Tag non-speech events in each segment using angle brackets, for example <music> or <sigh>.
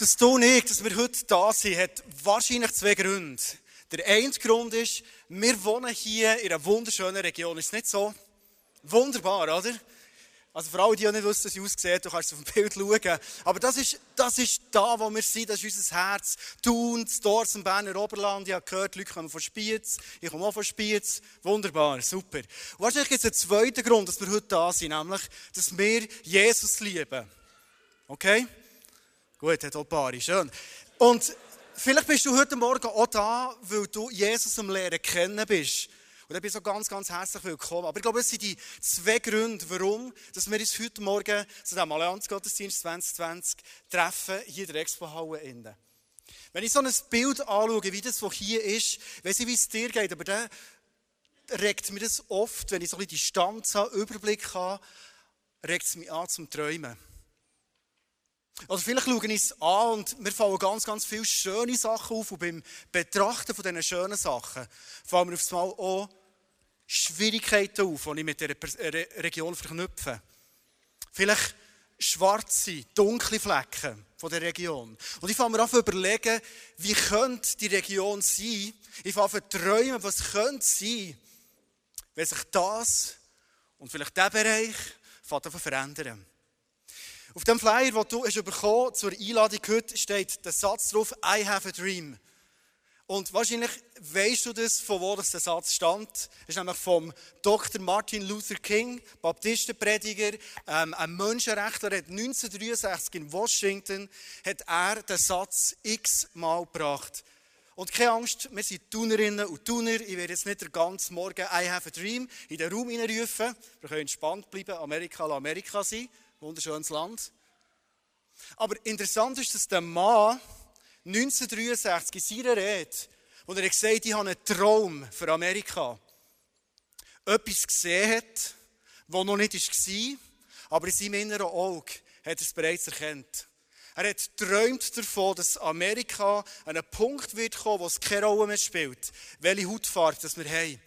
dass du und ich, dass wir heute da sind, hat wahrscheinlich zwei Gründe. Der eine Grund ist, wir wohnen hier in einer wunderschönen Region. Ist nicht so? Wunderbar, oder? Also für alle, die nicht wissen, wie sie aussieht, du kannst auf dem Bild schauen. Aber das ist, das ist da, wo wir sind, das ist unser Herz. Thun, Dorf im Berner Oberland. Ich habe gehört, Leute kommen von Spiez. Ich komme auch von Spiez. Wunderbar, super. Und wahrscheinlich gibt es einen zweiten Grund, dass wir heute da sind, nämlich, dass wir Jesus lieben. Okay? Gut, hat auch Paare, schön. Und vielleicht bist du heute Morgen auch da, weil du Jesus am Lehren kennen bist. Und ich bin so ganz, ganz herzlich willkommen. Aber ich glaube, es sind die zwei Gründe, warum dass wir uns heute Morgen zu diesem Allianzgottesdienst 2020 treffen, hier in der Expo-Halle. Wenn ich so ein Bild anschaue, wie das, was hier ist, weiß ich, wie es dir geht, aber dann regt mir das oft, wenn ich so ein bisschen Distanz habe, Überblick habe, regt es mich an zum Träumen. Also vielleicht schaue ich es an und mir fallen ganz, ganz viele schöne Sachen auf und beim Betrachten von diesen schönen Sachen fallen mir aufs Mal auch Schwierigkeiten auf, die ich mit dieser Region verknüpfe. Vielleicht schwarze, dunkle Flecken von der Region. Und ich fange mir an zu überlegen, wie könnte die Region sein? Ich fange an zu träumen, was könnte sein, wenn sich das und vielleicht dieser Bereich verändern. Auf dem Flyer, den du hast bekommen zur Einladung heute, steht der Satz drauf, I have a dream. Und wahrscheinlich weißt du das, von wo das der Satz stammt. Das ist nämlich vom Dr. Martin Luther King, Baptistenprediger, ähm, ein Menschenrechtler, hat 1963 in Washington hat er den Satz x-mal gebracht. Und keine Angst, wir sind Tunerinnen und Tuner. Ich werde jetzt nicht den ganzen Morgen I have a dream in den Raum hineinrufen. Wir können entspannt bleiben, Amerika la Amerika sein. Wunderschönes Land. Aber interessant ist, dass der Mann 1963 in seiner Rede, wo er gesagt hat, ich habe einen Traum für Amerika, etwas gesehen hat, was noch nicht war, aber in seinem inneren Auge hat er es bereits erkannt. Er hat träumt davon, dass Amerika an einen Punkt wird kommen, wo es keine Rolle mehr spielt, welche Hautfarbe das wir haben.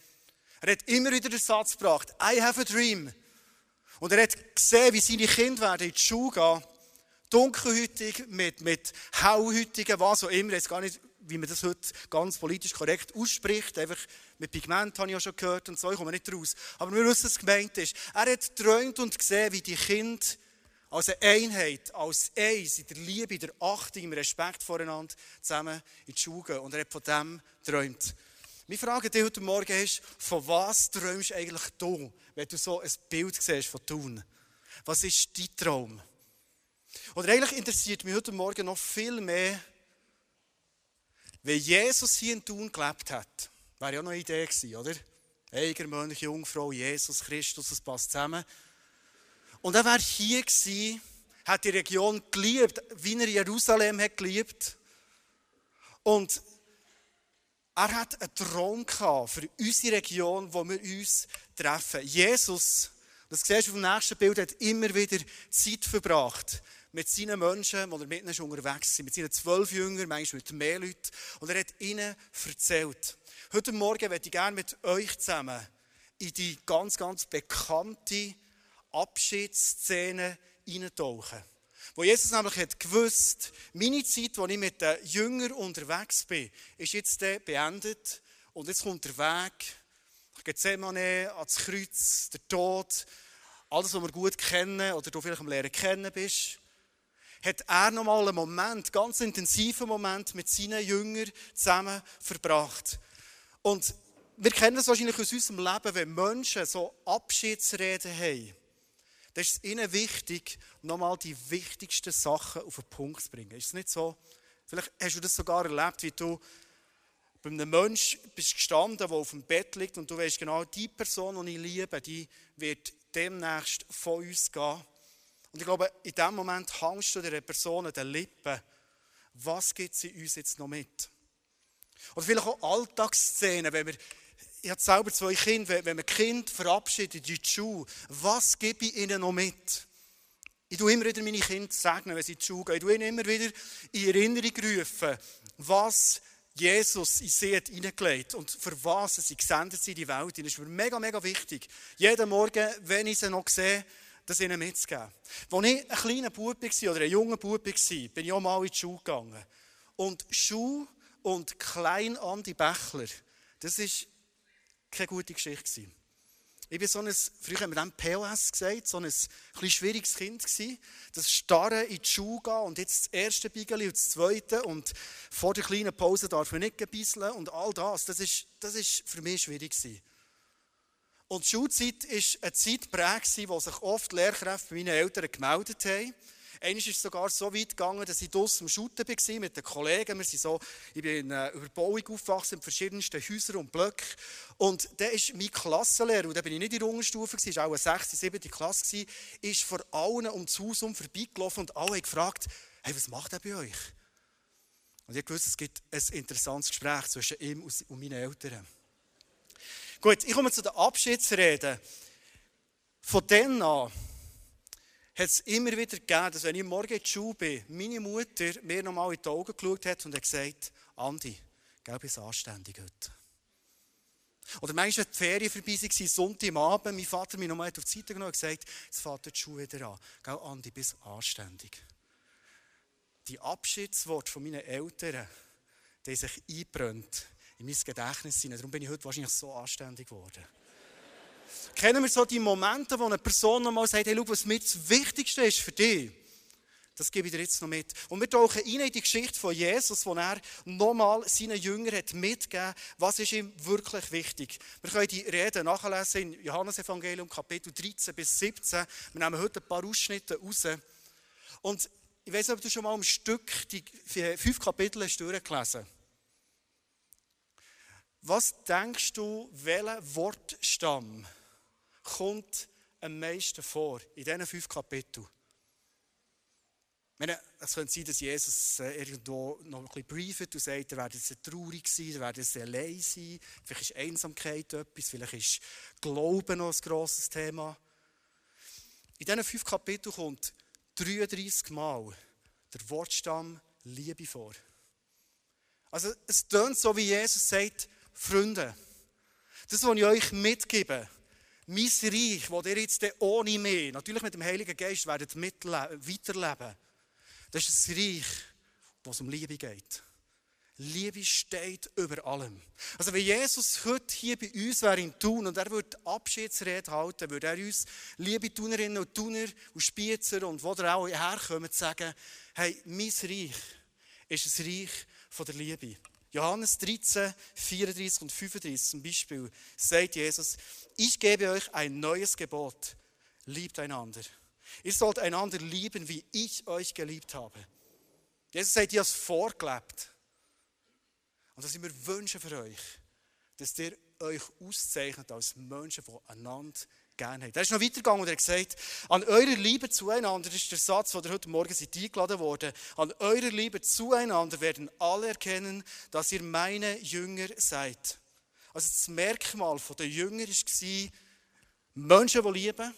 Er hat immer wieder den Satz gebracht, I have a dream. Und er hat gesehen, wie seine Kinder werden in die Schule gehen dunkelhütig, mit, mit hellhütigen, was auch immer. Weiß gar nicht, wie man das heute ganz politisch korrekt ausspricht. Einfach mit Pigment habe ich auch schon gehört und so, ich komme nicht raus. Aber wir wissen, was gemeint ist. Er hat geträumt und gesehen, wie die Kinder als eine Einheit, als eins, in der Liebe, in der Achtung, im Respekt voreinander zusammen in die Schule gehen. Und er hat von dem geträumt. Meine Frage dir heute Morgen ist, von was träumst du eigentlich du, wenn du so ein Bild siehst von Tun? Was ist dein Traum? Oder eigentlich interessiert mich heute Morgen noch viel mehr, wie Jesus hier in Thun gelebt hat. Wäre ja noch eine Idee gewesen, oder? Eiger, Mönch, Jungfrau, Jesus Christus, das passt zusammen. Und er wäre hier gewesen, hat die Region geliebt, wie er Jerusalem hat geliebt. Und er hat einen Traum für unsere Region, wo wir uns treffen. Jesus, das siehst du auf dem nächsten Bild, hat immer wieder Zeit verbracht mit seinen Menschen, die er mit ihnen unterwegs sind, mit seinen zwölf Jüngern, manchmal mit mehr Leuten. Und er hat ihnen erzählt. Heute Morgen möchte ich gerne mit euch zusammen in die ganz, ganz bekannte Abschiedsszene eintauchen. Wo Jesus nämlich hat gewusst, meine Zeit, wo ich mit den Jüngern unterwegs bin, ist jetzt beendet. Und jetzt kommt der Weg, Gethsemane, ans Kreuz, der Tod, alles, was wir gut kennen oder du vielleicht am Lehren kennen bist hat er nochmal einen Moment, ganz intensiven Moment mit seinen Jüngern zusammen verbracht. Und wir kennen es wahrscheinlich aus unserem Leben, wenn Menschen so Abschiedsreden haben, dann ist es ihnen wichtig, nochmal die wichtigsten Sachen auf den Punkt zu bringen. Ist es nicht so? Vielleicht hast du das sogar erlebt, wie du bei einem Menschen bist gestanden, der auf dem Bett liegt und du weißt genau, die Person, die ich liebe, die wird demnächst von uns gehen. Und ich glaube, in dem Moment hängst du der Person an den Lippen. Was gibt sie uns jetzt noch mit? Oder vielleicht auch Alltagsszenen, wenn wir, ich habe selber zwei Kinder, wenn man Kind verabschiedet in die Schule, was gebe ich ihnen noch mit? Ich tue immer wieder meine Kinder segnen, wenn sie in die Schule gehen. Ich tue ihnen immer wieder in Erinnerung rufen, was Jesus in sie hat hineingelegt und für was sie gesendet sind in die Welt. Das ist mir mega, mega wichtig. Jeden Morgen, wenn ich sie noch sehe, das ihnen mitzugeben. Als ich ein kleiner Bub war oder ein junger Bub war, bin ich auch mal in die Schule gegangen. Und Schule und Klein Andi Bächler, das war keine gute Geschichte. Ich war so ein, früher haben wir dem POS gesagt, so ein ein schwieriges Kind gewesen. Das Starren in die Schule gehen und jetzt das erste Bigeli und das zweite und vor der kleinen Pause darf man nicht gebisseln und all das, das ist, das ist für mich schwierig gewesen. Und die Schulzeit war eine Zeit prägt, wo sich oft Lehrkräfte bei meinen Eltern gemeldet haben Einmal ist es sogar so weit gegangen, dass ich draussen am Shooten war mit den Kollegen. Wir sind so, ich bin in einer Überbauung aufgewachsen in verschiedensten Häusern und Blöcken. Und der ist mein Klassenlehrer, und da bin ich nicht in der Unterstufe, es war auch eine 6., 7. Klasse, ist vor allen um das Haus um vorbeigelaufen und alle haben gefragt, hey, was macht er bei euch? Und ich wusste, es gibt ein interessantes Gespräch zwischen ihm und meinen Eltern. Gut, ich komme zu der Abschiedsrede. Von dann an hat es immer wieder gegeben, dass wenn ich morgen in die Schule bin, meine Mutter mir nochmal in die Augen geschaut hat und hat gesagt, Andi, gell, bist anständig heute. Oder manchmal, wenn die Ferien vorbei waren, Sonntagabend, mein Vater mich nochmal auf die Seite genommen und gesagt, jetzt fährt die Schule wieder an. Gell, Andi, bist anständig. Die Abschiedsworte von meinen Eltern, die sich einbrennt in mein Gedächtnis. Darum bin ich heute wahrscheinlich so anständig geworden. Kennen wir so die Momente, wo eine Person nochmal sagt, hey, schau, was mir das Wichtigste ist für dich? Das gebe ich dir jetzt noch mit. Und wir tauchen rein in die Geschichte von Jesus, wo er nochmal seinen Jüngern hat mitgegeben was ist ihm wirklich wichtig. Wir können die Rede nachlesen in Johannes Evangelium Kapitel 13 bis 17. Wir nehmen heute ein paar Ausschnitte raus. Und ich weiß nicht, ob du schon mal ein Stück die fünf Kapitel hast durchgelesen Was denkst du, welcher Wortstamm kommt am meisten vor in diesen fünf Kapiteln? Es könnte sein, dass Jesus äh, irgendwo noch ein bisschen brieft und sagt, er werde sehr traurig sein, er werde sehr allein sein. Vielleicht ist Einsamkeit etwas, vielleicht ist Glauben noch ein grosses Thema. In diesen fünf Kapiteln kommt 33 Mal der Wortstamm Liebe vor. Also es tönt so, wie Jesus sagt, Freunde, das, was ich euch mitgebe, mein Reich, das ihr jetzt ohne mich, natürlich mit dem Heiligen Geist werdet weiterleben, das ist ein Reich, wo es um Liebe geht. Liebe steht über allem. Also wenn Jesus heute hier bei uns wäre im Tun und er würde Abschiedsrede halten, würde er uns, liebe Tunerinnen und Tuner und Spiezer und wo ihr auch herkommen, sagen, hey, mein Reich ist ein Reich von der Liebe. Johannes 13, 34 und 35 zum Beispiel sagt Jesus, ich gebe euch ein neues Gebot, liebt einander. Ihr sollt einander lieben, wie ich euch geliebt habe. Jesus sagt, ihr habt vorgelebt. Und das sind wir wünschen für euch, dass ihr euch auszeichnet als Menschen, die einander gerne haben. Er ist noch weitergegangen und er hat gesagt, an eurer Liebe zueinander, das ist der Satz, der heute Morgen seid eingeladen wurde, an eurer Liebe zueinander werden alle erkennen, dass ihr meine Jünger seid. Also das Merkmal der Jünger war, Menschen, die lieben,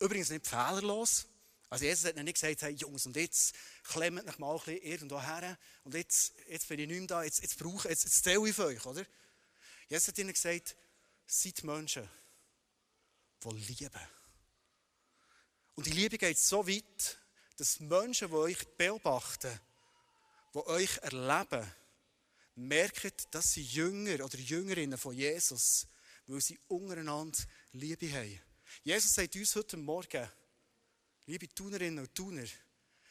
übrigens nicht fehlerlos. Also Jesus hat nicht gesagt, hey Jungs, und jetzt klemmt euch mal irgendwo her und jetzt, jetzt bin ich nicht mehr da, jetzt, jetzt brauche jetzt, jetzt zähle ich für euch, oder? Jesus hat ihnen gesagt, seid Menschen, die lieben. Und die Liebe geht so weit, dass Menschen, die euch beobachten, die euch erleben, merken, dass sie Jünger oder Jüngerinnen von Jesus, weil sie untereinander Liebe haben. Jesus sagt uns heute Morgen, liebe Tunerinnen und Tuner,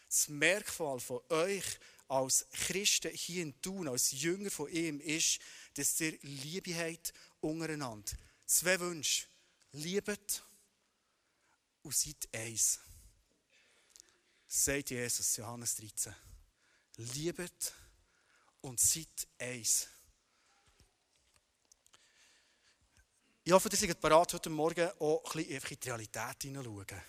das Merkmal von euch als Christen hier in Thun, als Jünger von ihm, ist, dass ihr Liebe habt untereinander. Zwei Wünsche. Liebet und seid eins. Sagt Jesus, Johannes 13. Liebet und seid eins. Ich hoffe, ihr seid bereit, heute Morgen auch ein bisschen in die Realität hineinzuschauen.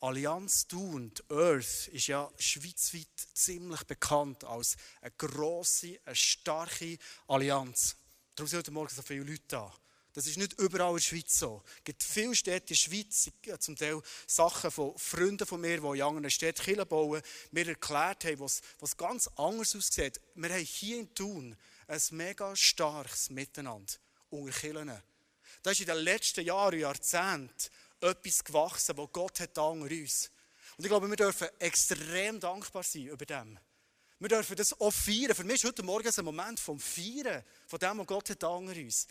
Allianz Thun, Earth, ist ja schweizweit ziemlich bekannt als eine grosse, eine starke Allianz. Darum sind heute Morgen so viele Leute da. Das ist nicht überall in der Schweiz so. Es gibt viele Städte in der Schweiz, zum Teil Sachen von Freunden von mir, die in anderen Städten Kirchen bauen, mir erklärt haben, was, was ganz anders aussieht. Wir haben hier in Thun ein mega starkes Miteinander unter Kirchen. Da ist in den letzten Jahren Jahrzehnten etwas gewachsen, wo Gott hat unter uns. Und ich glaube, wir dürfen extrem dankbar sein über dem. Wir dürfen das auch feiern. Für mich ist heute Morgen ein Moment vom Feiern, von dem, was Gott hat unter uns.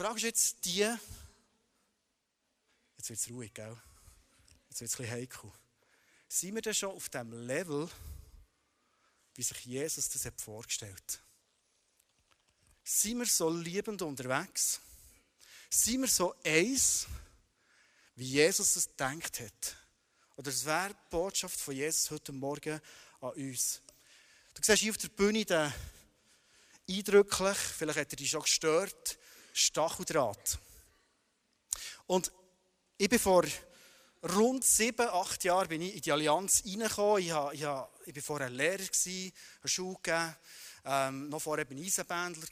Die Frage ist jetzt die, jetzt wird es ruhig, gell? Jetzt wird es ein bisschen heikel. Sind wir denn schon auf dem Level, wie sich Jesus das hat vorgestellt hat? Sind wir so liebend unterwegs? Sind wir so eins, wie Jesus es gedacht hat? Oder es wäre die Botschaft von Jesus heute Morgen an uns. Du siehst hier auf der Bühne den eindrücklich, vielleicht hat er dich schon gestört, Stacheldraht. Und ich bin vor rund sieben, acht Jahren bin ich in die Allianz reingekommen. Ich, ich, ich war vorher Lehrer, gewesen, eine Schule gegeben. Ähm, noch vorher war ich Eisenbändler,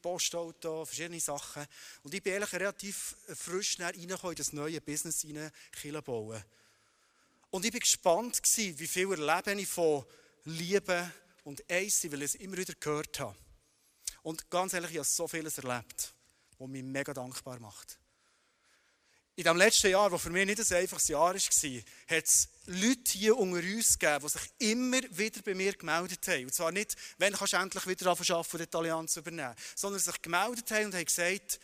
Postauto, verschiedene Sachen. Und ich bin eigentlich relativ frisch reingekommen in das neue Business rein, bauen. Und ich war gespannt, gewesen, wie viel erlebe ich von Liebe und Eis, weil ich es immer wieder gehört habe. Und ganz ehrlich, ich habe so vieles erlebt, was mich mega dankbar macht in dem letzten Jahr, das für mich nicht ein einfaches Jahr war, hat es Leute hier unter uns gegeben, die sich immer wieder bei mir gemeldet haben. Und zwar nicht, wenn kannst du endlich wieder arbeiten und die Allianz übernehmen, sondern sich gemeldet haben und haben gesagt,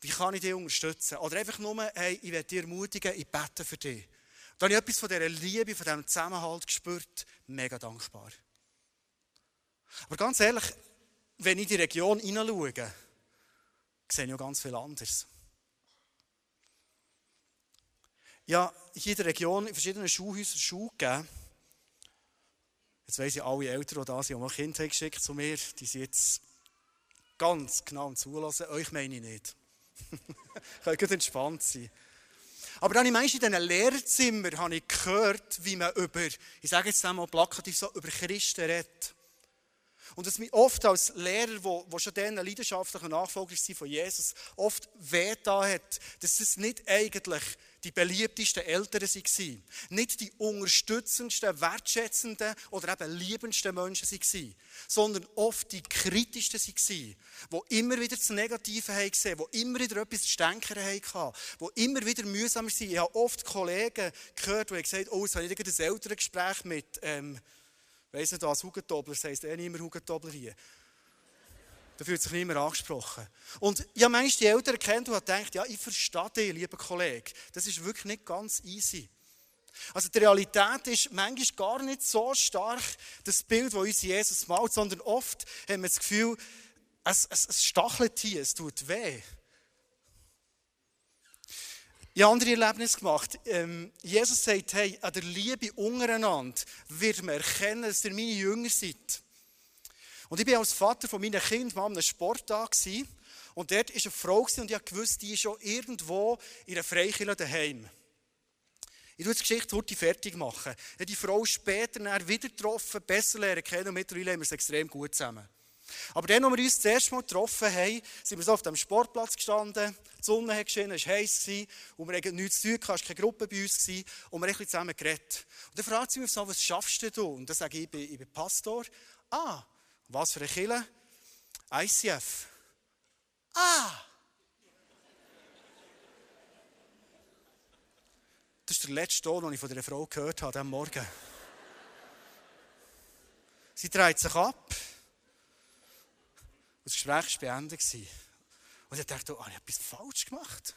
wie kann ich dich unterstützen? Oder einfach nur, hey, ich werde dich ermutigen, ich bete für dich. Da habe ich etwas von dieser Liebe, von diesem Zusammenhalt gespürt. Mega dankbar. Aber ganz ehrlich, wenn ich in die Region hineinschaue, sehe ich ganz viel anderes. ja hier in der Region in verschiedenen Schulhäusern Schule gegeben. Jetzt weiss ich, alle Eltern, die da sind, die mal Kinder geschickt zu mir, die sind jetzt ganz genau am Zulassen. Euch meine ich nicht. <laughs> Könnt entspannt sein. Aber dann habe ich in diesen Lehrerzimmern habe ich gehört, wie man über, ich sage jetzt einmal plakativ so, über Christen redet. Und dass mich oft als Lehrer, wo, wo schon dann ein leidenschaftlicher Nachfolger von Jesus, oft weh da hat, dass es nicht eigentlich die beliebtesten Eltern waren. Nicht die unterstützendsten, wertschätzenden oder eben liebendsten Menschen waren, sondern oft die kritischsten waren, die immer wieder das Negative haben gesehen, die immer wieder etwas zu denken hatten, die immer wieder mühsam waren. Ich habe oft Kollegen gehört, die gesagt haben, oh, jetzt habe ich ein Elterngespräch mit, ähm, weiss nicht was, Hugentobler, das heisst eh nicht mehr Hugentobler hier. Da fühlt sich niemand angesprochen. Und habe manchmal die Eltern kennt und gedacht, ja, ich verstehe dich, lieber Kollege. Das ist wirklich nicht ganz easy. Also die Realität ist manchmal gar nicht so stark das Bild, das uns Jesus malt, sondern oft haben wir das Gefühl, es, es, es stachelt hier, es tut weh. Ich habe andere Erlebnisse gemacht. Ähm, Jesus sagt, hey, an der Liebe untereinander wird man erkennen, dass ihr meine Jünger seid. Und ich bin als Vater von meinen Kindern mal an einem Sporttag und dort war eine Frau und ich wusste, die ist schon irgendwo in einer Freikirche daheim. Ich will die Geschichte heute fertig machen. Ich habe die Frau später wieder getroffen, besser lernen kennen und mittlerweile haben wir es extrem gut zusammen. Aber dann, als wir uns das erste Mal getroffen haben, sind wir so auf dem Sportplatz gestanden, die Sonne hat geschienen, es war heiß und wir hatten nichts zu tun, es war keine Gruppe bei uns und wir haben zusammen geredet. Und dann fragt sie mich so, was schaffst du? Und dann sage ich, ich bin, ich bin Pastor. Ah, was für eine Kille? ICF. Ah! Das ist der letzte Ton, den ich von dieser Frau gehört habe, am Morgen. Sie dreht sich ab. Das Gespräch war beendet. Und ich dachte, oh, ich habe etwas falsch gemacht.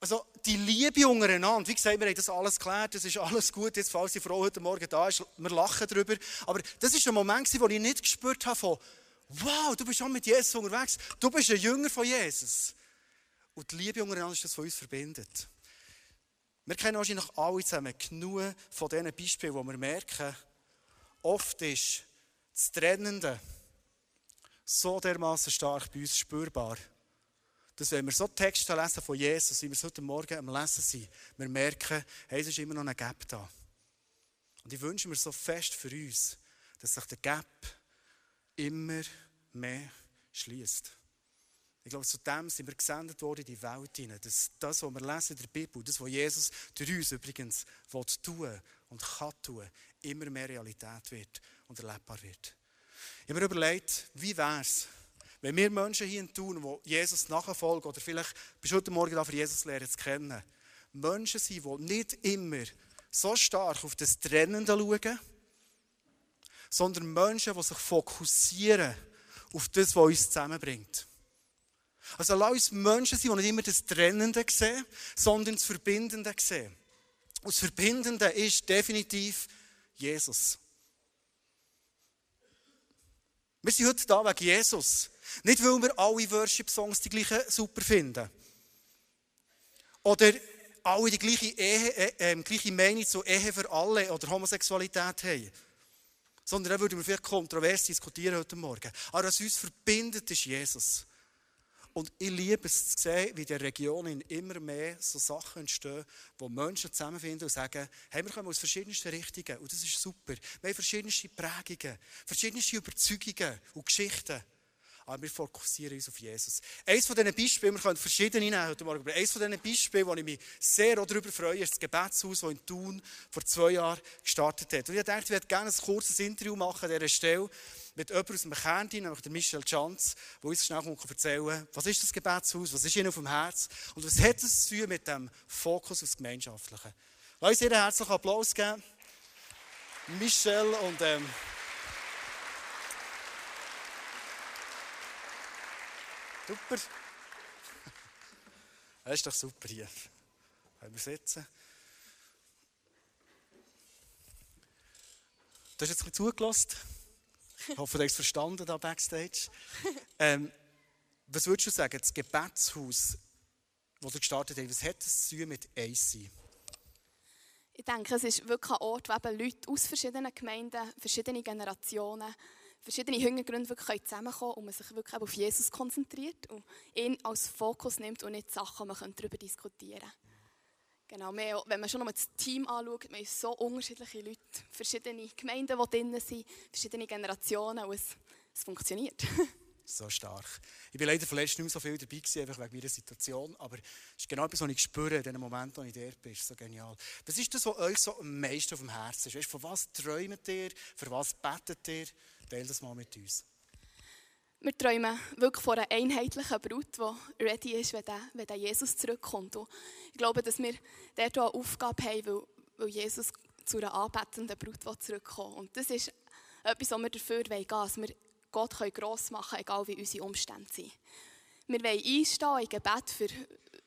Also die Liebe untereinander, wie gesagt, wir haben das alles geklärt, das ist alles gut, jetzt falls die Frau heute Morgen da ist, wir lachen darüber. Aber das ist ein Moment, wo ich nicht gespürt habe von, wow, du bist schon mit Jesus unterwegs, du bist ein Jünger von Jesus. Und die Liebe untereinander ist das, was uns verbindet. Wir kennen wahrscheinlich alle zusammen genug von diesen Beispielen, wo wir merken, oft ist das Trennende so dermaßen stark bei uns spürbar dass wenn wir so Texte lesen von Jesus, wie wir es heute Morgen am Lesen sind, wir merken, hey, es ist immer noch ein Gap da. Und ich wünsche mir so fest für uns, dass sich der Gap immer mehr schließt. Ich glaube, zu dem sind wir gesendet worden in die Welt hinein. Dass das, was wir lesen in der Bibel, das, was Jesus durch uns übrigens will tun und kann tun, immer mehr Realität wird und erlebbar wird. Ich habe mir überlegt, wie wäre es, wenn wir Menschen hier tun, die Jesus nachfolgen, oder vielleicht bist du heute Morgen da Jesus lernen zu kennen, Menschen sind, die nicht immer so stark auf das Trennende schauen, sondern Menschen, die sich fokussieren auf das, was uns zusammenbringt. Also lass uns Menschen sein, die nicht immer das Trennende sehen, sondern das Verbindende sehen. Und das Verbindende ist definitiv Jesus. Wir sind heute da wegen Jesus. Nicht, weil wir alle Worship-Songs die gleichen super finden. Oder alle die gleiche, Ehe, äh, äh, gleiche Meinung zu Ehe für alle oder Homosexualität haben. Sondern da würden wir vielleicht kontrovers diskutieren heute Morgen. Aber was uns verbindet, ist Jesus. Und ich liebe es zu sehen, wie in der Region immer mehr so Sachen entstehen, wo Menschen zusammenfinden und sagen, hey, wir kommen aus verschiedensten Richtungen und das ist super. Wir haben verschiedenste Prägungen, verschiedenste Überzeugungen und Geschichten. Aber wir fokussieren uns auf Jesus. Eines von diesen Beispielen, wir können verschiedene nehmen heute Morgen, aber eines von diesen Beispielen, wo ich mich sehr darüber freue, ist das Gebetshaus, das in Thun vor zwei Jahren gestartet hat. Und ich dachte, ich würde gerne ein kurzes Interview machen an dieser Stelle mit jemandem aus dem Kernteam, nämlich der Michel Chanz, der uns schnell erzählen kann, was ist das Gebetshaus, was ist ihnen auf dem Herz und was hat es zu tun mit dem Fokus aufs Gemeinschaftliche. Lass uns einen herzlichen Applaus geben. Michel und ähm, Super. <laughs> Das ist doch super hier. Können wir sitzen? Du hast jetzt ein bisschen zugelassen. Ich hoffe, du hast es verstanden da backstage. <laughs> Ähm, was würdest du sagen, das Gebetshaus, das du gestartet hast, was hat es zu mit AC? Ich denke, es ist wirklich ein Ort, wo eben Leute aus verschiedenen Gemeinden, verschiedenen Generationen, verschiedene Hintergründe wirklich zusammenkommen und man sich wirklich auf Jesus konzentriert und ihn als Fokus nimmt und nicht Sachen, man kann darüber diskutieren Genau, wir, wenn man schon noch das Team anschaut, man haben so unterschiedliche Leute, verschiedene Gemeinden, die drin sind, verschiedene Generationen und es, es funktioniert. <laughs> so stark. Ich bin leider verletzt nicht mehr so viel dabei gewesen, einfach wegen meiner Situation, aber es ist genau etwas, was ich spüre in dem Moment, wo ich dort bin. so genial. Was ist das, was euch so am meisten auf dem Herzen ist? Weißt, von was träumt ihr? Für was betet ihr? Teil das mal mit uns. Wir träumen wirklich von einer einheitlichen Brut, die ready ist, wenn der, wenn der Jesus zurückkommt. Und ich glaube, dass wir dort eine Aufgabe haben, weil, weil Jesus zu einer anbetenden Brut zurückkommt. Und das ist etwas, was wir dafür wollen, dass wir Gott gross machen können, egal wie unsere Umstände sind. Wir wollen einstehen in Gebet für,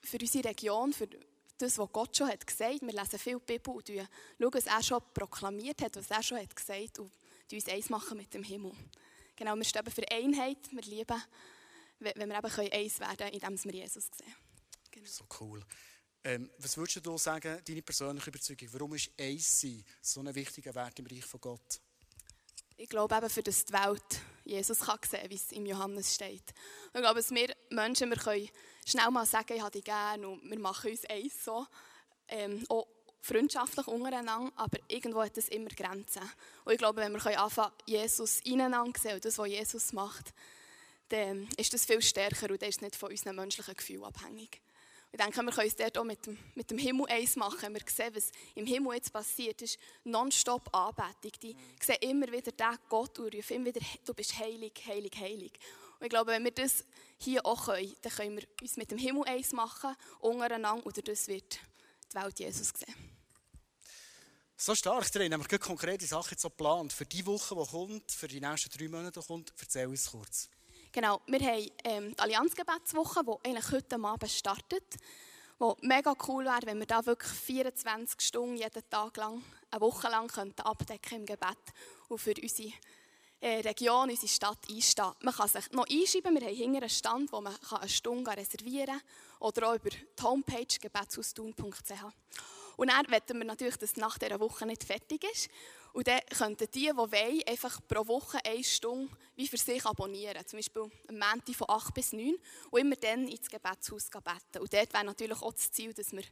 für unsere Region, für das, was Gott schon hat gesagt hat. Wir lesen viel Bibel und schauen, was er schon proklamiert hat, was er schon hat gesagt hat die uns eins machen mit dem Himmel. Genau, wir stehen für Einheit, wir lieben, wenn wir eben eins werden können, indem wir Jesus sehen. Genau. So cool. Ähm, was würdest du sagen, deine persönliche Überzeugung, warum ist eins sein so ein wichtiger Wert im Reich von Gott? Ich glaube eben, für das die Welt Jesus kann sehen, wie es im Johannes steht. Und ich glaube, dass wir Menschen, wir können schnell mal sagen, ich habe dich gerne und wir machen uns eins so. Ähm, auch freundschaftlich untereinander, aber irgendwo hat es immer Grenzen. Und ich glaube, wenn wir anfangen, Jesus ineinander sehen und das, was Jesus macht, dann ist das viel stärker und das ist nicht von unseren menschlichen Gefühlen abhängig. Ich denke, wir können es dort auch mit dem, mit dem Himmel eins machen. Wir sehen, was im Himmel jetzt passiert ist. Nonstop Anbetung. Die sehen immer wieder den Gott und rufen immer wieder, du bist heilig, heilig, heilig. Und ich glaube, wenn wir das hier auch können, dann können wir uns mit dem Himmel eins machen, untereinander, und das wird die Welt Jesus sehen. So stark drin, haben wir konkrete Sachen so geplant. Für die Woche, die kommt, für die nächsten drei Monate kommt, erzähl uns kurz. Genau, wir haben ähm, die Allianzgebetswoche, die eigentlich heute Abend startet. Wo mega cool wäre, wenn wir da wirklich 24 Stunden jeden Tag lang, eine Woche lang könnten abdecken im Gebet und für unsere äh, Region, unsere Stadt einstehen. Man kann sich noch einschreiben, wir haben hinter einen Stand, wo man eine Stunde reservieren kann oder auch über die Homepage gebetshaustun.ch. Und dann wollen wir natürlich, dass nach dieser Woche nicht fertig ist. Und dann könnten die, die wollen, einfach pro Woche eine Stunde wie für sich abonnieren. Zum Beispiel am Montag von 8 bis 9 und immer dann ins Gebetshaus beten. Und dort wäre natürlich auch das Ziel, dass wir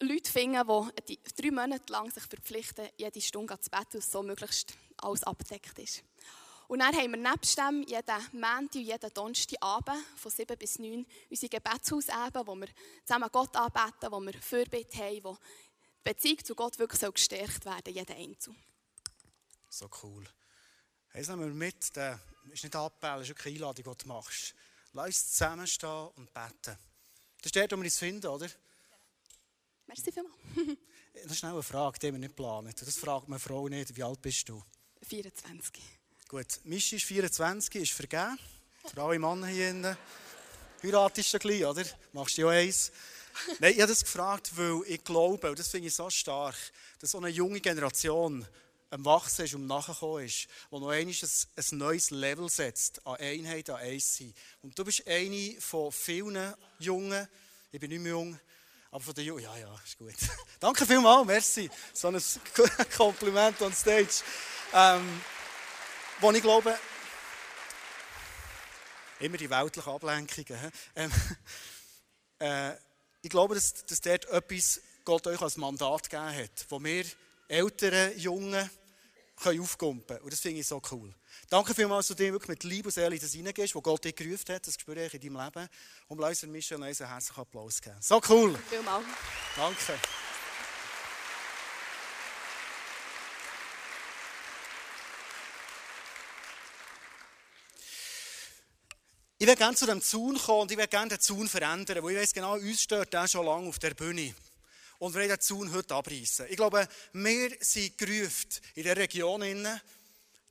Leute finden, die drei Monate lang sich verpflichten, jede Stunde zu beten, dass so möglichst alles abgedeckt ist. Und dann haben wir nebst dem jeden Montag und jeden Donnerstagabend von 7 bis 9 unsere Gebetshausabend, wo wir zusammen Gott anbeten, wo wir Fürbitte haben, wo die Beziehung zu Gott wirklich gestärkt werden jeden Einzelnen. So cool. Hey, nehmen wir mit, das ist nicht Appell, das ist keine Einladung, die du machst. Lass uns zusammenstehen und beten. Das ist dort, wo wir uns finden, oder? Merci vielmals. <laughs> Das ist schnell eine Frage, die wir nicht planen. Das fragt meine Frau nicht. Wie alt bist du? <laughs> 24. Gut, Mischi ist 24, ist vergeben. Für alle Männer hier drin. Heiratest du gleich, oder? Machst du ja eins. Nein, ich habe das gefragt, weil ich glaube, und das finde ich so stark, dass so eine junge Generation am Wachsen ist und nachgekommen ist, wo noch ein, ein neues Level setzt an Einheit, an Eins Und du bist eine von vielen Jungen, ich bin nicht mehr jung, aber von den Jungen, ja, ja, ist gut. <laughs> Danke vielmals, merci. So ein Kompliment on stage. Ähm, wo ich glaube, immer die weltlichen Ablenkungen. Ähm, <laughs> äh, ich glaube, dass, dass dort etwas Gott euch als Mandat gegeben hat, wo wir älteren Jungen können aufkumpen können. Und das finde ich so cool. Danke vielmals, dass du dir wirklich mit Liebe und Seele das reingehst, wo Gott dich gerufen hat. Das spüre ich in deinem Leben. Und lass uns Michel einen herzlichen Applaus geben. So cool. Vielmals. Danke. Ich will gerne zu dem Zaun kommen und ich will gerne den Zaun verändern, weil ich weiß genau, uns stört der schon lange auf der Bühne. Und wir wollen den Zaun heute abreißen. Ich glaube, wir sind gerufen, in der Region innen,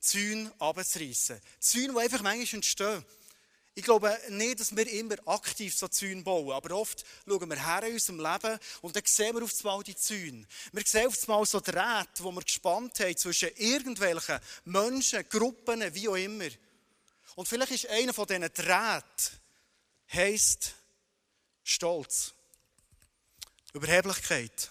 Zäune abzureißen. Zäune, die einfach manchmal entstehen. Ich glaube nicht, dass wir immer aktiv so Zäune bauen, aber oft schauen wir her in unserem Leben und dann sehen wir auf einmal die Zäune. Wir sehen auf einmal so Drähte, die wir gespannt haben zwischen irgendwelchen Menschen, Gruppen, wie auch immer. Und vielleicht ist einer von diesen Drähten, heisst Stolz. Überheblichkeit.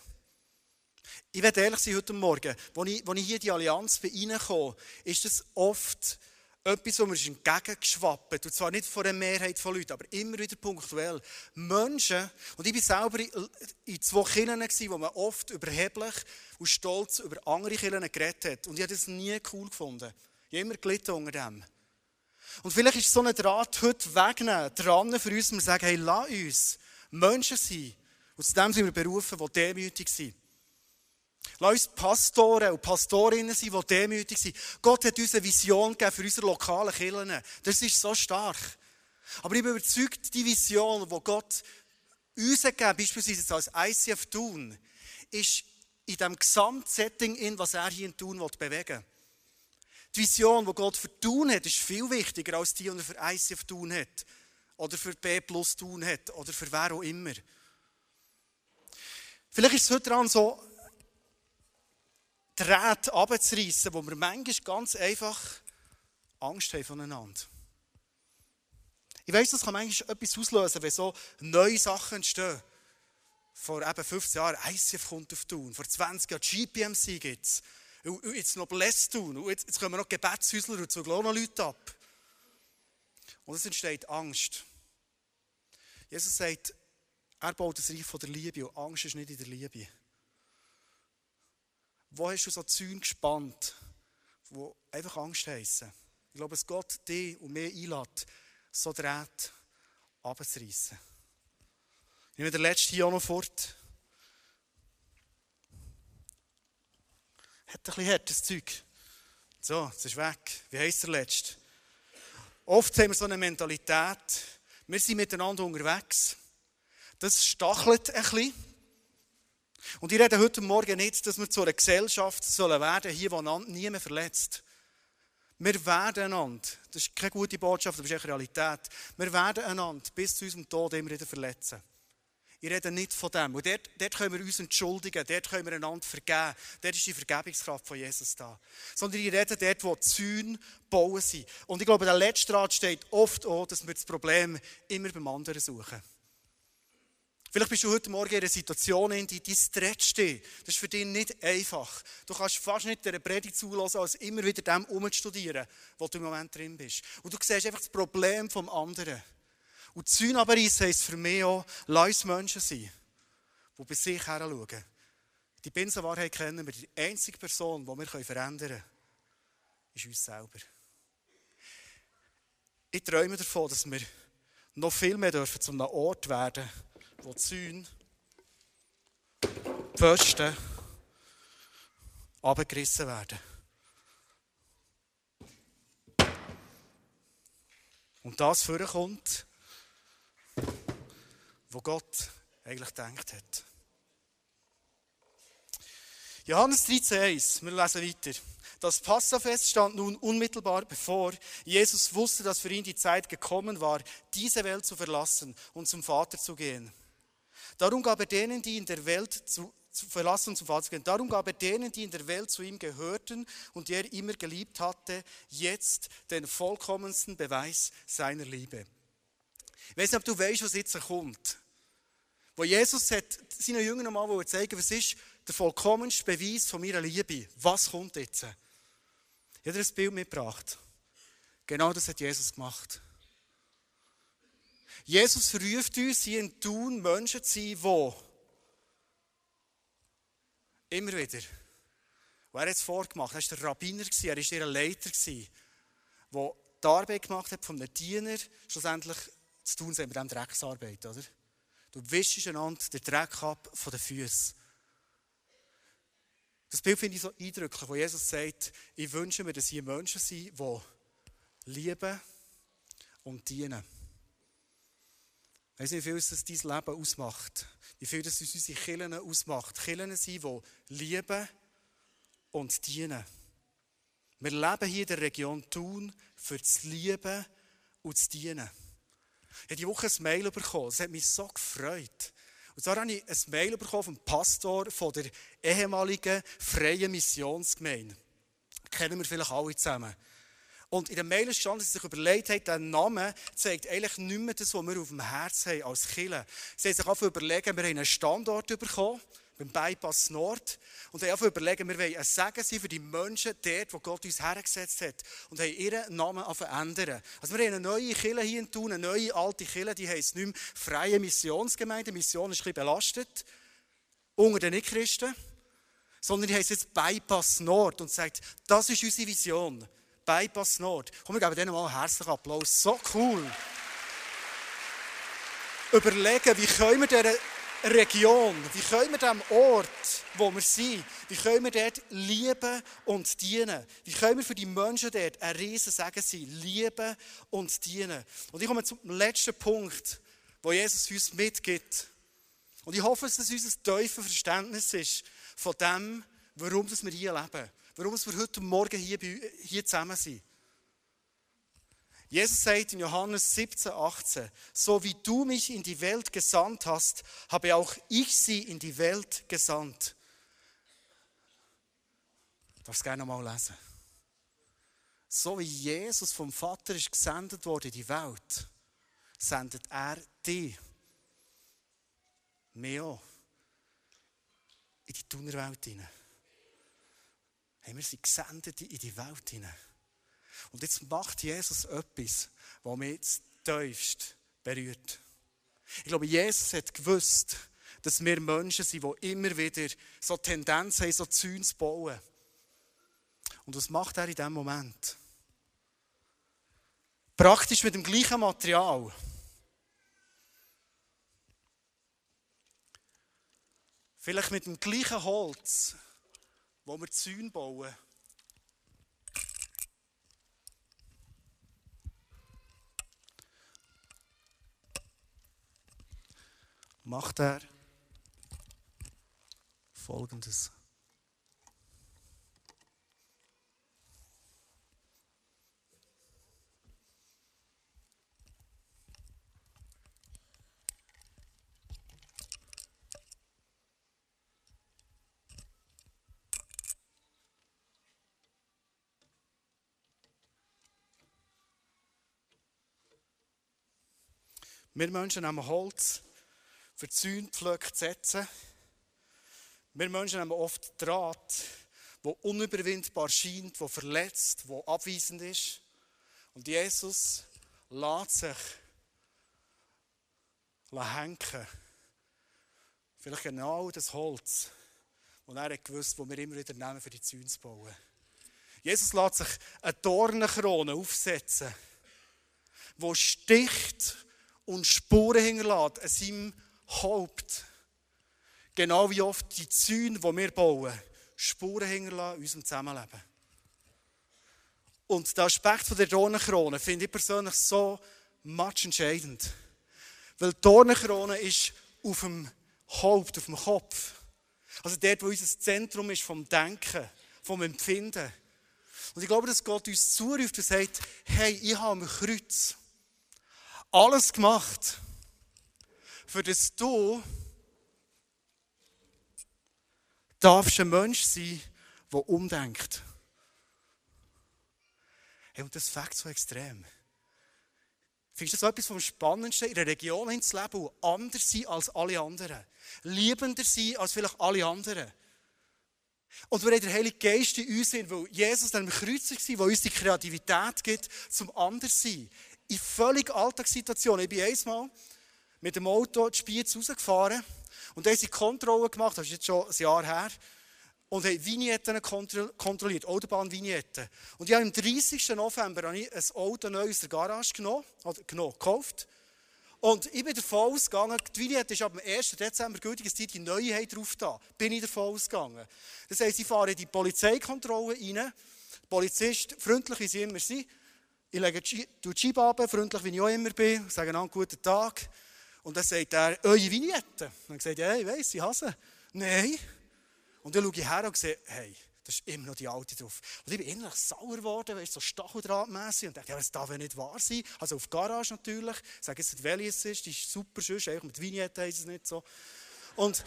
Ich werde ehrlich sein heute Morgen, als ich, ich hier in die Allianz reinkomme, ist das oft etwas, was mir entgegengeschwappt Und zwar nicht von einer Mehrheit von Leuten, aber immer wieder punktuell. Menschen, und ich war selber in zwei Kirchen, wo man oft überheblich und stolz über andere Kirchen geredet hat. Und ich habe das nie cool gefunden. Ich habe immer gelitten unter dem. Und vielleicht ist so ein Draht heute wegnehmen, dran für uns, wir sagen, hey, lass uns Menschen sein. Und zu dem sind wir berufen, die demütig sind. Lass uns Pastoren und Pastorinnen sein, die demütig sind. Gott hat uns eine Vision gegeben für unsere lokalen Kirchen. Das ist so stark. Aber ich bin überzeugt, die Vision, die Gott uns gegeben beispielsweise als ICF Thun, ist in dem Gesamtsetting, in was er hier in Thun bewegen will. Die Vision, die Gott für Thun hat, ist viel wichtiger als die, die er für ICF Thun hat. Oder für B plus Thun hat. Oder für wer auch immer. Vielleicht ist es heute dran so, Drähte abzureißen, wo wir manchmal ganz einfach Angst haben voneinander. Ich weiss, das kann manchmal etwas auslösen, wenn so neue Sachen entstehen. Vor eben 15 Jahren ICF kommt auf Tun, vor 20 Jahren GPMC gibt es. Und jetzt noch Bless tun. Und jetzt, jetzt kommen noch Gebetshäusler und so noch Leute ab. Und es entsteht Angst. Jesus sagt, er baut das Reich von der Liebe und Angst ist nicht in der Liebe. Wo hast du so Zäune gespannt, die einfach Angst heissen? Ich glaube, dass Gott dich und mich einlädt, so dreht, abzureißen. Ich nehme den letzten hier auch noch fort. Hat ein bisschen hart, das Zeug. So, es ist weg. Wie heisst der letzte? Oft haben wir so eine Mentalität, wir sind miteinander unterwegs. Das stachelt ein bisschen. Und ich rede heute Morgen nicht, dass wir zu einer Gesellschaft sollen werden, hier, wo niemand verletzt. Wir werden einander, das ist keine gute Botschaft, das ist eine Realität, wir werden einander bis zu unserem Tod immer wieder verletzen. Ich rede nicht von dem. Und dort, dort können wir uns entschuldigen, dort können wir einander vergeben. Dort ist die Vergebungskraft von Jesus da. Sondern ich rede dort, wo Zäune bauen sind. Und ich glaube, der letzte Rat steht oft auch, dass wir das Problem immer beim anderen suchen. Vielleicht bist du heute Morgen in einer Situation, in die, die stretcht dich. Das ist für dich nicht einfach. Du kannst fast nicht der Predigt zulassen, als immer wieder dem umzustudieren, wo du im Moment drin bist. Und du siehst einfach das Problem vom anderen. Und Zäunabereis heisst für mich auch, lass Menschen sein, die bei sich her schauen. Die Binsenwahrheit kennen wir. Die einzige Person, die wir verändern können, ist uns selber. Ich träume davon, dass wir noch viel mehr dürfen zu einem Ort werden wo die Zäune, die Pfosten abgerissen werden. und das vorkommt, wo Gott eigentlich gedacht hat. Johannes 13,1, wir lesen weiter. Das Passafest stand nun unmittelbar bevor. Jesus wusste, dass für ihn die Zeit gekommen war, diese Welt zu verlassen und zum Vater zu gehen. Darum gab er denen, die in der Welt zu, zu verlassen und zum Vater zu gehen, darum gab er denen, die in der Welt zu ihm gehörten und die er immer geliebt hatte, jetzt den vollkommensten Beweis seiner Liebe. Ich weiß nicht, ob du weißt, was jetzt kommt. Wo Jesus hat seinen Jüngern einmal zeigen was ist der vollkommenste Beweis von meiner Liebe. Was kommt jetzt? Ich habe dir ein Bild mitgebracht. Genau das hat Jesus gemacht. Jesus ruft uns hier in Tun, Menschen zu sein, die immer wieder, und er hat es vorgemacht, er war der Rabbiner, er war ihr Leiter, der die Arbeit gemacht hat von einem Diener, schlussendlich zu tun sind mit diesem Drecksarbeit, oder? Du wischst einander den Dreck ab von den Füßen. Das Bild finde ich so eindrücklich, wo Jesus sagt, ich wünsche mir, dass hier Menschen sind, die lieben und dienen. Ich weiß nicht, wie viel das dein Leben ausmacht. Wie viel das unsere Kirchen ausmacht. Kirchen sind, die lieben und dienen. Wir leben hier in der Region Thun für das Lieben und das Dienen. Ich habe diese Woche ein Mail bekommen. Es hat mich so gefreut. Und zwar habe ich ein Mail bekommen vom Pastor von der ehemaligen Freien Missionsgemeinde. kennen wir vielleicht alle zusammen. Und in der Mail stand, dass sie sich überlegt hat, der Name zeigt eigentlich nicht mehr das, was wir auf dem Herz haben als Killer. Sie haben sich auch überlegen, wir haben einen Standort bekommen beim Bypass Nord. Und haben einfach überlegen, wir wollen ein Segen sein für die Menschen dort, wo Gott uns hergesetzt hat. Und haben ihren Namen verändern. Also wir haben eine neue Kille hier in Thun, eine neue alte Kille, die heisst nicht mehr Freie Missionsgemeinde. Mission ist ein bisschen belastet. Unter den Nichtchristen. Sondern die heisst jetzt Bypass Nord und sagt, das ist unsere Vision. Bypass Nord. Komm, wir geben denen mal einen herzlichen Applaus. So cool. Überlegen, wie können wir dieser Region, wie können wir dem Ort, wo wir sind, wie können wir dort lieben und dienen? Wie können wir für die Menschen dort ein riesen Segen sein, lieben und dienen? Und ich komme zum letzten Punkt, wo Jesus uns mitgibt. Und ich hoffe, dass das unser tiefes Verständnis ist von dem, warum wir hier leben. Warum wir heute Morgen hier, hier zusammen sind. Jesus sagt in Johannes 17, 18, so wie du mich in die Welt gesandt hast, habe auch ich sie in die Welt gesandt. Du darfst gerne mal lesen. So wie Jesus vom Vater ist gesendet worden in die Welt, sendet er dich, mir auch, in die Tunerwelt hinein. Hey, wir sind gesendet in die Welt hinein. Und jetzt macht Jesus etwas, was mich jetzt tiefst berührt. Ich glaube, Jesus hat gewusst, dass wir Menschen sind, die immer wieder so Tendenz haben, so Zäune zu bauen. Und was macht er in diesem Moment? Praktisch mit dem gleichen Material. Vielleicht mit dem gleichen Holz, wo wir Zäune bauen. Macht er Folgendes. Wir Menschen nehmen Holz für Zäunpflöcke zu setzen. Wir Menschen haben oft Draht, wo unüberwindbar scheint, wo verletzt, wo abweisend ist. Und Jesus lässt sich hängen. Vielleicht genau das Holz, das er gewusst, das wir immer wieder nehmen, für die Zäune zu bauen. Jesus lässt sich eine Dornenkrone aufsetzen, die sticht und Spuren hinterlässt an seinem Haupt. Genau wie oft die Zäune, die wir bauen, Spuren hinterlassen in unserem Zusammenleben. Und der Aspekt von der Dornenkrone finde ich persönlich so much entscheidend. Weil die Dornenkrone ist auf dem Haupt, auf dem Kopf. Also dort, wo unser Zentrum ist vom Denken, vom Empfinden. Und ich glaube, dass Gott uns zuruft und sagt, hey, ich habe am Kreuz alles gemacht, für das du darfst ein Mensch sein, der umdenkt. Hey, und das fängt so extrem. Findest du das etwas vom Spannendsten, in einer Region hinzuleben, die anders sein als alle anderen? Liebender sein als vielleicht alle anderen? Und wir haben den Heiligen Geist in uns sind, weil Jesus dann am Kreuz war, der uns die Kreativität gibt, zum Anderssein. In völlig Alltagssituationen. Ich bin einmal mit dem Auto die Spiez rausgefahren und da haben sie Kontrollen gemacht, das ist jetzt schon ein Jahr her, und haben Vignetten kontrolliert, Autobahn-Vignetten. Und ich habe am 30. November ein Auto neu aus der Garage genommen, oder genommen, gekauft. Und ich bin davon ausgegangen, die Vignette ist ab dem 1. Dezember gültig, dass die Neuheit drauf da. Bin ich davon ausgegangen. Das heisst, ich fahre in die Polizeikontrolle rein. Der Polizist, freundlich wie sie immer sind. Ich lege die Scheibe ab, freundlich wie ich auch immer bin, sage einen guten Tag. Und dann sagt er, eure Vignette. Und dann sagt er, ich weiss, ich hasse. Nein. Und dann schaue ich her und sehe, hey, das ist immer noch die alte drauf. Und ich bin innerlich sauer geworden, weißt, so stacheldrahtmässig und dachte, ja, das darf ja nicht wahr sein. Also auf Garage natürlich. Ich sage jetzt, welche es ist, die ist super schön, eigentlich mit Vignette ist es nicht so. Und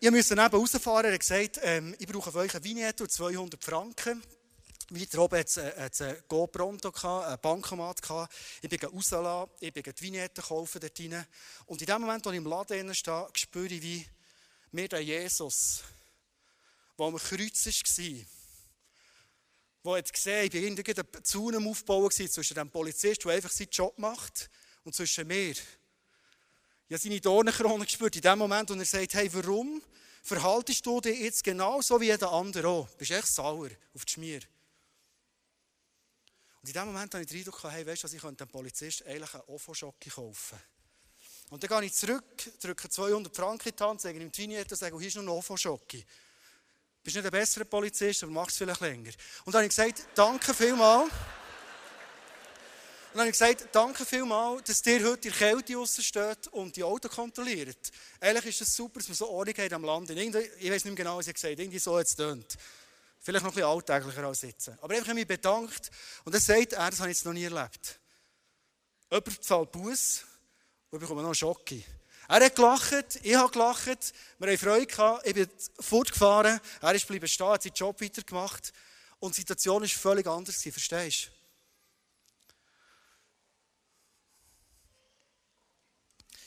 ich musste neben rausfahren, er hat gesagt, ähm, ich brauche für euch eine Vignette und 200 Franken. Weiter oben hatte es ein GoPronto, ein Bankomat. Ich bin rausgelassen, ich bin die Vignette kaufen dort rein. Und in dem Moment, wo ich im Laden stehe, spüre ich, wie mir der Jesus, der am Kreuz war, der hat gesehen, ich war irgendwie ein Zaun Aufbauen zwischen dem Polizist, der einfach seinen Job macht, und zwischen mir. Ich habe seine Dornenkrone gespürt in dem Moment, und er sagt, hey, warum verhaltest du dich jetzt genauso wie jeder andere auch? Du bist echt sauer auf die Schmier. Und in dem Moment habe ich den Eindruck, hey, weißt du, ich könnte dem Polizist eigentlich einen Ofo-Schocke kaufen. Und dann gehe ich zurück, drücke 200 Franken in die Hand, sage ihm die Vignette und sage, hier ist noch ein Ofo-Schocke. Du bist nicht ein besserer Polizist, aber machst es vielleicht länger. Und dann habe ich gesagt, danke vielmals. Und dann habe ich gesagt, danke vielmals, dass dir heute die Kälte draussen und die Autos kontrolliert. Eigentlich ist es super, dass wir so Ordnung haben am Land. Ich weiß nicht mehr genau, was ich gesagt habe. Irgendwie so jetzt tönt. Vielleicht noch ein bisschen alltäglicher als sitzen. Aber einfach habe ich mich bedankt. Und dann sagt er, das habe ich jetzt noch nie erlebt. Jemand zahlt Buß und ich bekomme noch einen Schock. Er hat gelacht, ich habe gelacht, wir haben Freude gehabt, ich bin fortgefahren, er ist geblieben stehen, hat seinen Job weitergemacht. Und die Situation war völlig anders, verstehst du?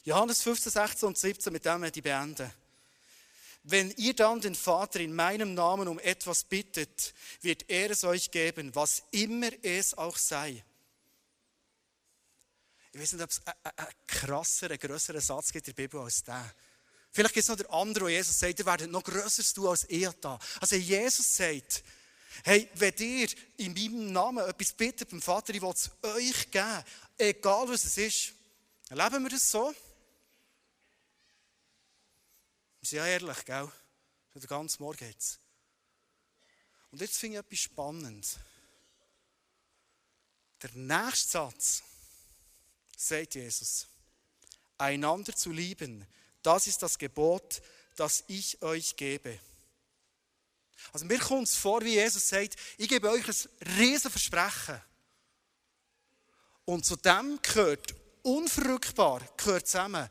Johannes 15, 16 und 17, mit dem werde ich beenden. Wenn ihr dann den Vater in meinem Namen um etwas bittet, wird er es euch geben, was immer es auch sei. Ich weiß nicht, ob es einen krasseren, grösseren Satz gibt in der Bibel als der. Vielleicht gibt es noch der andere, wo Jesus sagt, ihr werdet noch grösseres tun als ihr da. Also Jesus sagt, hey, wenn ihr in meinem Namen etwas bittet beim Vater, ich will es euch geben, egal was es ist. Erleben wir das so? Wir sind ja ehrlich, gell? Den ganzen Morgen jetzt. Und jetzt finde ich etwas spannend. Der nächste Satz sagt Jesus, einander zu lieben, das ist das Gebot, das ich euch gebe. Also mir kommt es vor, wie Jesus sagt, ich gebe euch ein riesen Versprechen. Und zu dem gehört unverrückbar, gehört zusammen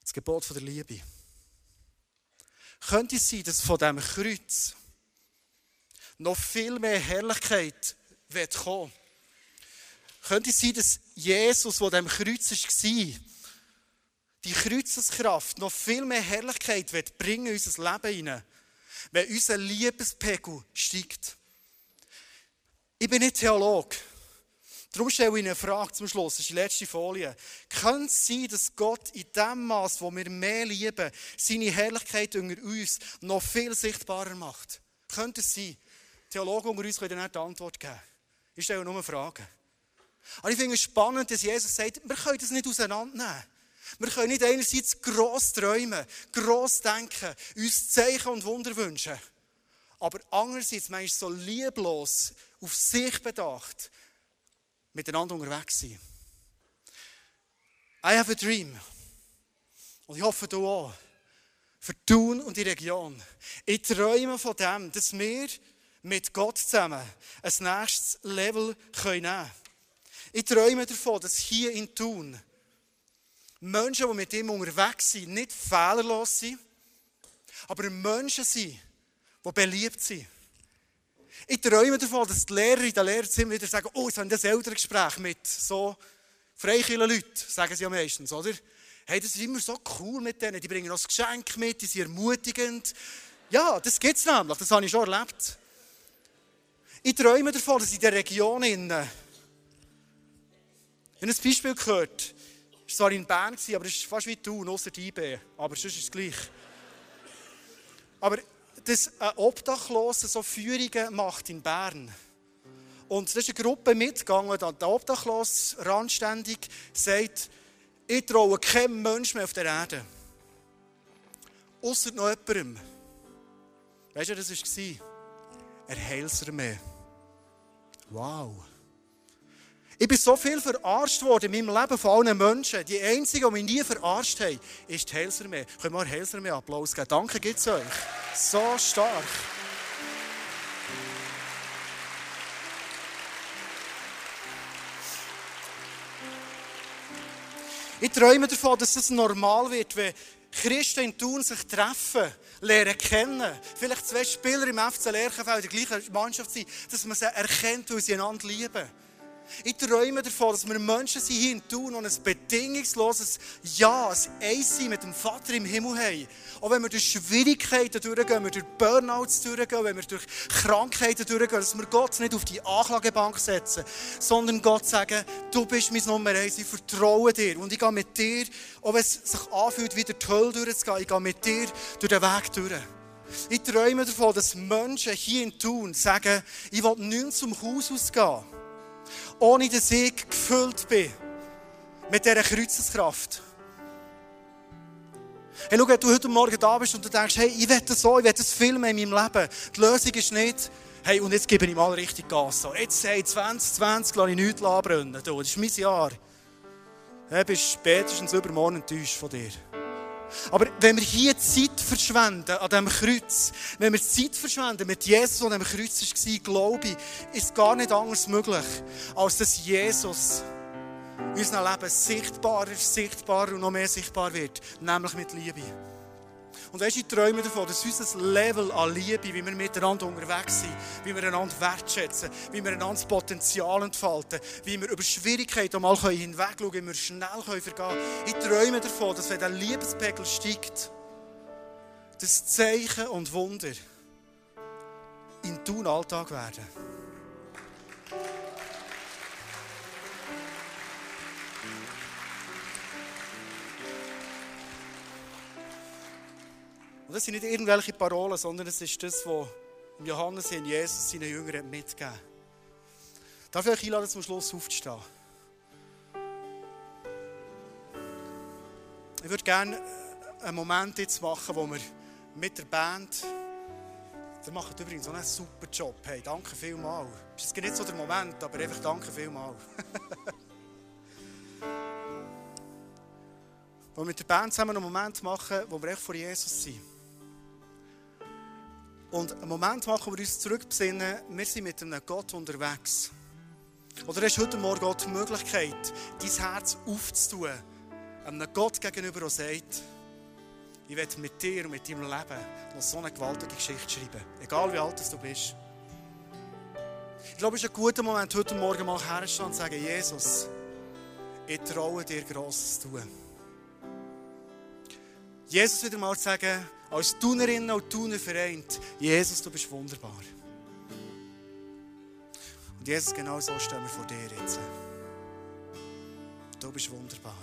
das Gebot der Liebe. Könnte es sein, dass von diesem Kreuz noch viel mehr Herrlichkeit wird kommen? Könnte es sein, dass Jesus, der dem Kreuz war, die Kreuzeskraft noch viel mehr Herrlichkeit wird bringen in unser Leben hinein, wenn unser Liebespegel steigt? Ich bin nicht Theologe. Darum stelle ich eine Frage zum Schluss, das ist die letzte Folie. Könnte es sein, dass Gott in dem Maß, wo wir mehr lieben, seine Herrlichkeit unter uns noch viel sichtbarer macht? Könnte es sein? Theologen unter uns können dann die Antwort geben. Ich stelle nur Fragen. Aber ich finde es spannend, dass Jesus sagt, wir können das nicht auseinandernehmen. Wir können nicht einerseits gross träumen, gross denken, uns Zeichen und Wunder wünschen. Aber andererseits, man ist so lieblos auf sich bedacht, miteinander unterwegs sein. I have a dream. Und ich hoffe, du auch. Für Thun und die Region. Ich träume von dem, dass wir mit Gott zusammen ein nächstes Level nehmen können. Ich träume davon, dass hier in Thun Menschen, die mit ihm unterwegs sind, nicht fehlerlos sind, aber Menschen sind, die beliebt sind. Ich träume davon, dass die Lehrer in den Lehrerzimmern wieder sagen, oh, jetzt haben das Elterngespräch mit so freikirchen Leuten, sagen sie ja meistens, oder? Hey, das ist immer so cool mit denen, die bringen noch ein Geschenk mit, die sind ermutigend. Ja, das gibt es nämlich, das habe ich schon erlebt. Ich träume davon, dass in der Region innen, ich habe ein Beispiel gehört, es war in Bern, aber es ist fast wie du, außer die IB, aber sonst ist es gleich. Aber dass ein Obdachloser so Führungen macht in Bern. Und da ist eine Gruppe mitgegangen, der Obdachlos randständig sagt, ich traue keinem Menschen mehr auf der Erde. Außer noch jemandem. Weißt du, das war? Ein Heilsarmee. Wow. Ich bin so viel verarscht worden in meinem Leben von allen Menschen. Die einzigen, die mich nie verarscht haben, ist die Heilsarmee. Können wir Heilsarmee Applaus geben? Danke, gibt es euch. So stark. Ich träume davon, dass es normal wird, wenn Christen in Thun sich treffen, lernen kennen. Vielleicht zwei Spieler im FC Lerchenfeld der gleichen Mannschaft sind, dass man sie erkennt, weil sie einander lieben. Ich träume davon, dass wir Menschen sind hier in Thun und ein bedingungsloses Ja, ein Eins mit dem Vater im Himmel haben. Auch wenn wir durch Schwierigkeiten durchgehen, wenn wir durch Burnouts durchgehen, wenn wir durch Krankheiten durchgehen, dass wir Gott nicht auf die Anklagebank setzen, sondern Gott sagen, du bist mein Nummer eins, ich vertraue dir und ich gehe mit dir, auch wenn es sich anfühlt, wieder die Hölle durchzugehen, ich gehe mit dir durch den Weg durch. Ich träume davon, dass Menschen hier in Thun sagen, ich will nicht zum Haus ausgehen ohne dass ich gefüllt bin mit dieser Kreuzeskraft. Hey, schau, wenn du heute Morgen da bist und du denkst, hey, ich will das so, ich will das viel mehr in meinem Leben. Die Lösung ist nicht, hey, und jetzt gebe ich mal richtig Gas. So, jetzt, hey, 2020 lasse ich nichts anbrennen. Das ist mein Jahr. Du bist spätestens übermorgen enttäuscht von dir. Aber wenn wir hier Zeit verschwenden an diesem Kreuz, wenn wir Zeit verschwenden mit Jesus, der diesem Kreuz war, glaube ich, ist gar nicht anders möglich, als dass Jesus in unserem Leben sichtbarer, sichtbarer und noch mehr sichtbar wird, nämlich mit Liebe. Und weißt du, ich träume davon, dass unser Level an Liebe, wie wir miteinander unterwegs sind, wie wir einander wertschätzen, wie wir einander das Potenzial entfalten, wie wir über Schwierigkeiten mal hinwegschauen können, wie wir schnell vergehen können. Ich träume davon, dass wenn der Liebespegel steigt, das Zeichen und Wunder in deinem Alltag werden. Und das sind nicht irgendwelche Parolen, sondern es ist das, was Johannes in Jesus seinen Jüngern mitgegeben hat. Darf ich euch einladen, zum Schluss aufzustehen? Ich würde gerne einen Moment jetzt machen, wo wir mit der Band, die machen übrigens auch einen super Job. Hey, danke vielmals. Es ist nicht so der Moment, aber einfach danke vielmals. <laughs> wo wir mit der Band zusammen einen Moment machen, wo wir echt vor Jesus sind. Und einen Moment machen, wir uns zurückbesinnen, wir sind mit einem Gott unterwegs. Oder hast du heute Morgen Gott die Möglichkeit, dein Herz aufzutun, einem Gott gegenüber, der sagt, ich werde mit dir und mit deinem Leben noch so eine gewaltige Geschichte schreiben. Egal wie alt du bist. Ich glaube, es ist ein guter Moment, heute Morgen mal herzustehen und zu sagen, Jesus, ich traue dir Grosses zu tun. Jesus wieder mal zu sagen, als Tunerinnen und Tuner vereint, Jesus, du bist wunderbar. Und Jesus, genau so stehen wir vor dir jetzt. Du bist wunderbar.